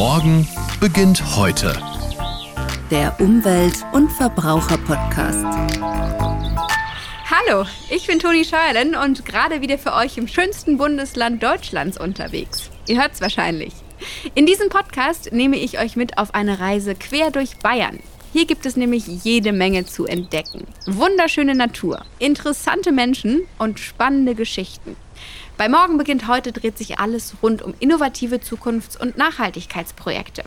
Morgen beginnt heute. Der Umwelt- und Verbraucher-Podcast. Hallo, ich bin Toni Scheuerlen und gerade wieder für euch im schönsten Bundesland Deutschlands unterwegs. Ihr hört's wahrscheinlich. In diesem Podcast nehme ich euch mit auf eine Reise quer durch Bayern. Hier gibt es nämlich jede Menge zu entdecken. Wunderschöne Natur, interessante Menschen und spannende Geschichten. Bei Morgen beginnt heute dreht sich alles rund um innovative Zukunfts- und Nachhaltigkeitsprojekte.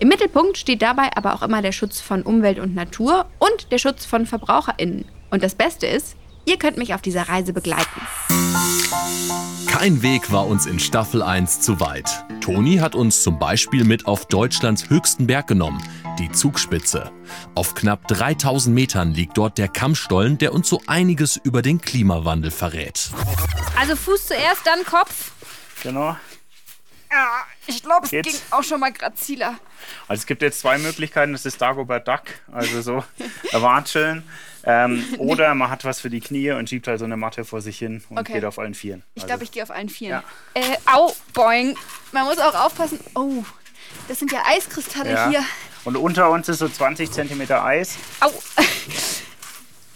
Im Mittelpunkt steht dabei aber auch immer der Schutz von Umwelt und Natur und der Schutz von VerbraucherInnen. Und das Beste ist, ihr könnt mich auf dieser Reise begleiten. Kein Weg war uns in Staffel 1 zu weit. Toni hat uns zum Beispiel mit auf Deutschlands höchsten Berg genommen, die Zugspitze. Auf knapp 3000 Metern liegt dort der Kammstollen, der uns so einiges über den Klimawandel verrät. Also Fuß zuerst, dann Kopf. Genau. Ja, ich glaube, es ging auch schon mal graziler. Also es gibt jetzt zwei Möglichkeiten. Das ist Dagobert Duck, also so Watscheln. Ähm, oder man hat was für die Knie und schiebt halt so eine Matte vor sich hin und Okay. geht auf allen Vieren. Ich Also, glaube, ich gehe auf allen Vieren. Ja. Äh, au, boing. Man muss auch aufpassen. Oh, das sind ja Eiskristalle ja. hier. Und unter uns ist so 20 Zentimeter Eis. Au.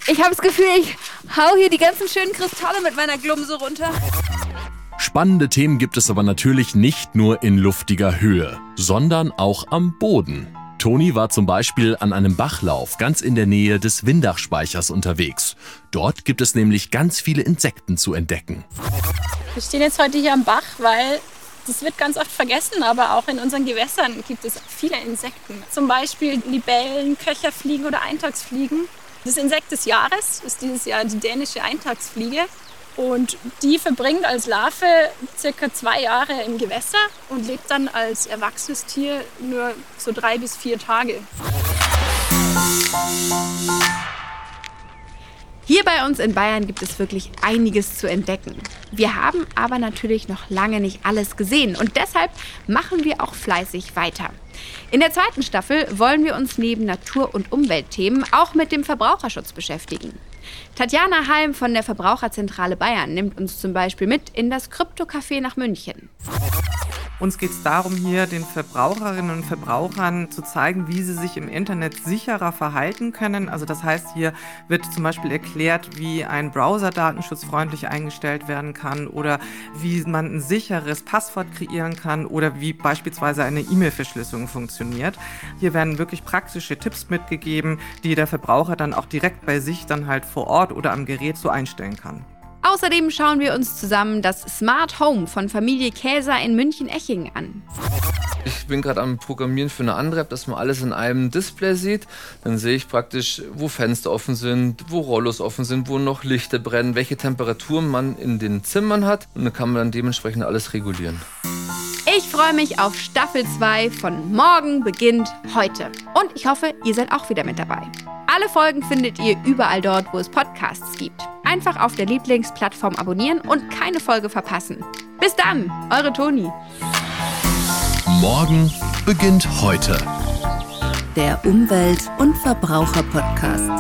Ich habe das Gefühl, ich hau hier die ganzen schönen Kristalle mit meiner Glumse runter. Spannende Themen gibt es aber natürlich nicht nur in luftiger Höhe, sondern auch am Boden. Toni war zum Beispiel an einem Bachlauf ganz in der Nähe des Windachspeichers unterwegs. Dort gibt es nämlich ganz viele Insekten zu entdecken. Wir stehen jetzt heute hier am Bach, weil das wird ganz oft vergessen, aber auch in unseren Gewässern gibt es viele Insekten. Zum Beispiel Libellen, Köcherfliegen oder Eintagsfliegen. Das Insekt des Jahres ist dieses Jahr die dänische Eintagsfliege. Und die verbringt als Larve circa zwei Jahre im Gewässer und lebt dann als erwachsenes Tier nur so drei bis vier Tage. Hier bei uns in Bayern gibt es wirklich einiges zu entdecken. Wir haben aber natürlich noch lange nicht alles gesehen und deshalb machen wir auch fleißig weiter. In der zweiten Staffel wollen wir uns neben Natur- und Umweltthemen auch mit dem Verbraucherschutz beschäftigen. Tatjana Halm von der Verbraucherzentrale Bayern nimmt uns zum Beispiel mit in das Krypto-Café nach München. Uns geht es darum, hier den Verbraucherinnen und Verbrauchern zu zeigen, wie sie sich im Internet sicherer verhalten können. Also das heißt, hier wird zum Beispiel erklärt, wie ein Browser datenschutzfreundlich eingestellt werden kann oder wie man ein sicheres Passwort kreieren kann oder wie beispielsweise eine E-Mail-Verschlüsselung funktioniert. Hier werden wirklich praktische Tipps mitgegeben, die der Verbraucher dann auch direkt bei sich dann halt vor Ort oder am Gerät so einstellen kann. Außerdem schauen wir uns zusammen das Smart Home von Familie Käser in München-Echingen an. Ich bin gerade am Programmieren für eine andere App, dass man alles in einem Display sieht. Dann sehe ich praktisch, wo Fenster offen sind, wo Rollos offen sind, wo noch Lichter brennen, welche Temperaturen man in den Zimmern hat. Und dann kann man dann dementsprechend alles regulieren. Ich freue mich auf Staffel 2 von Morgen beginnt heute. Und ich hoffe, ihr seid auch wieder mit dabei. Alle Folgen findet ihr überall dort, wo es Podcasts gibt. Einfach auf der Lieblingsplattform abonnieren und keine Folge verpassen. Bis dann, eure Toni. Morgen beginnt heute. Der Umwelt- und Verbraucher-Podcast.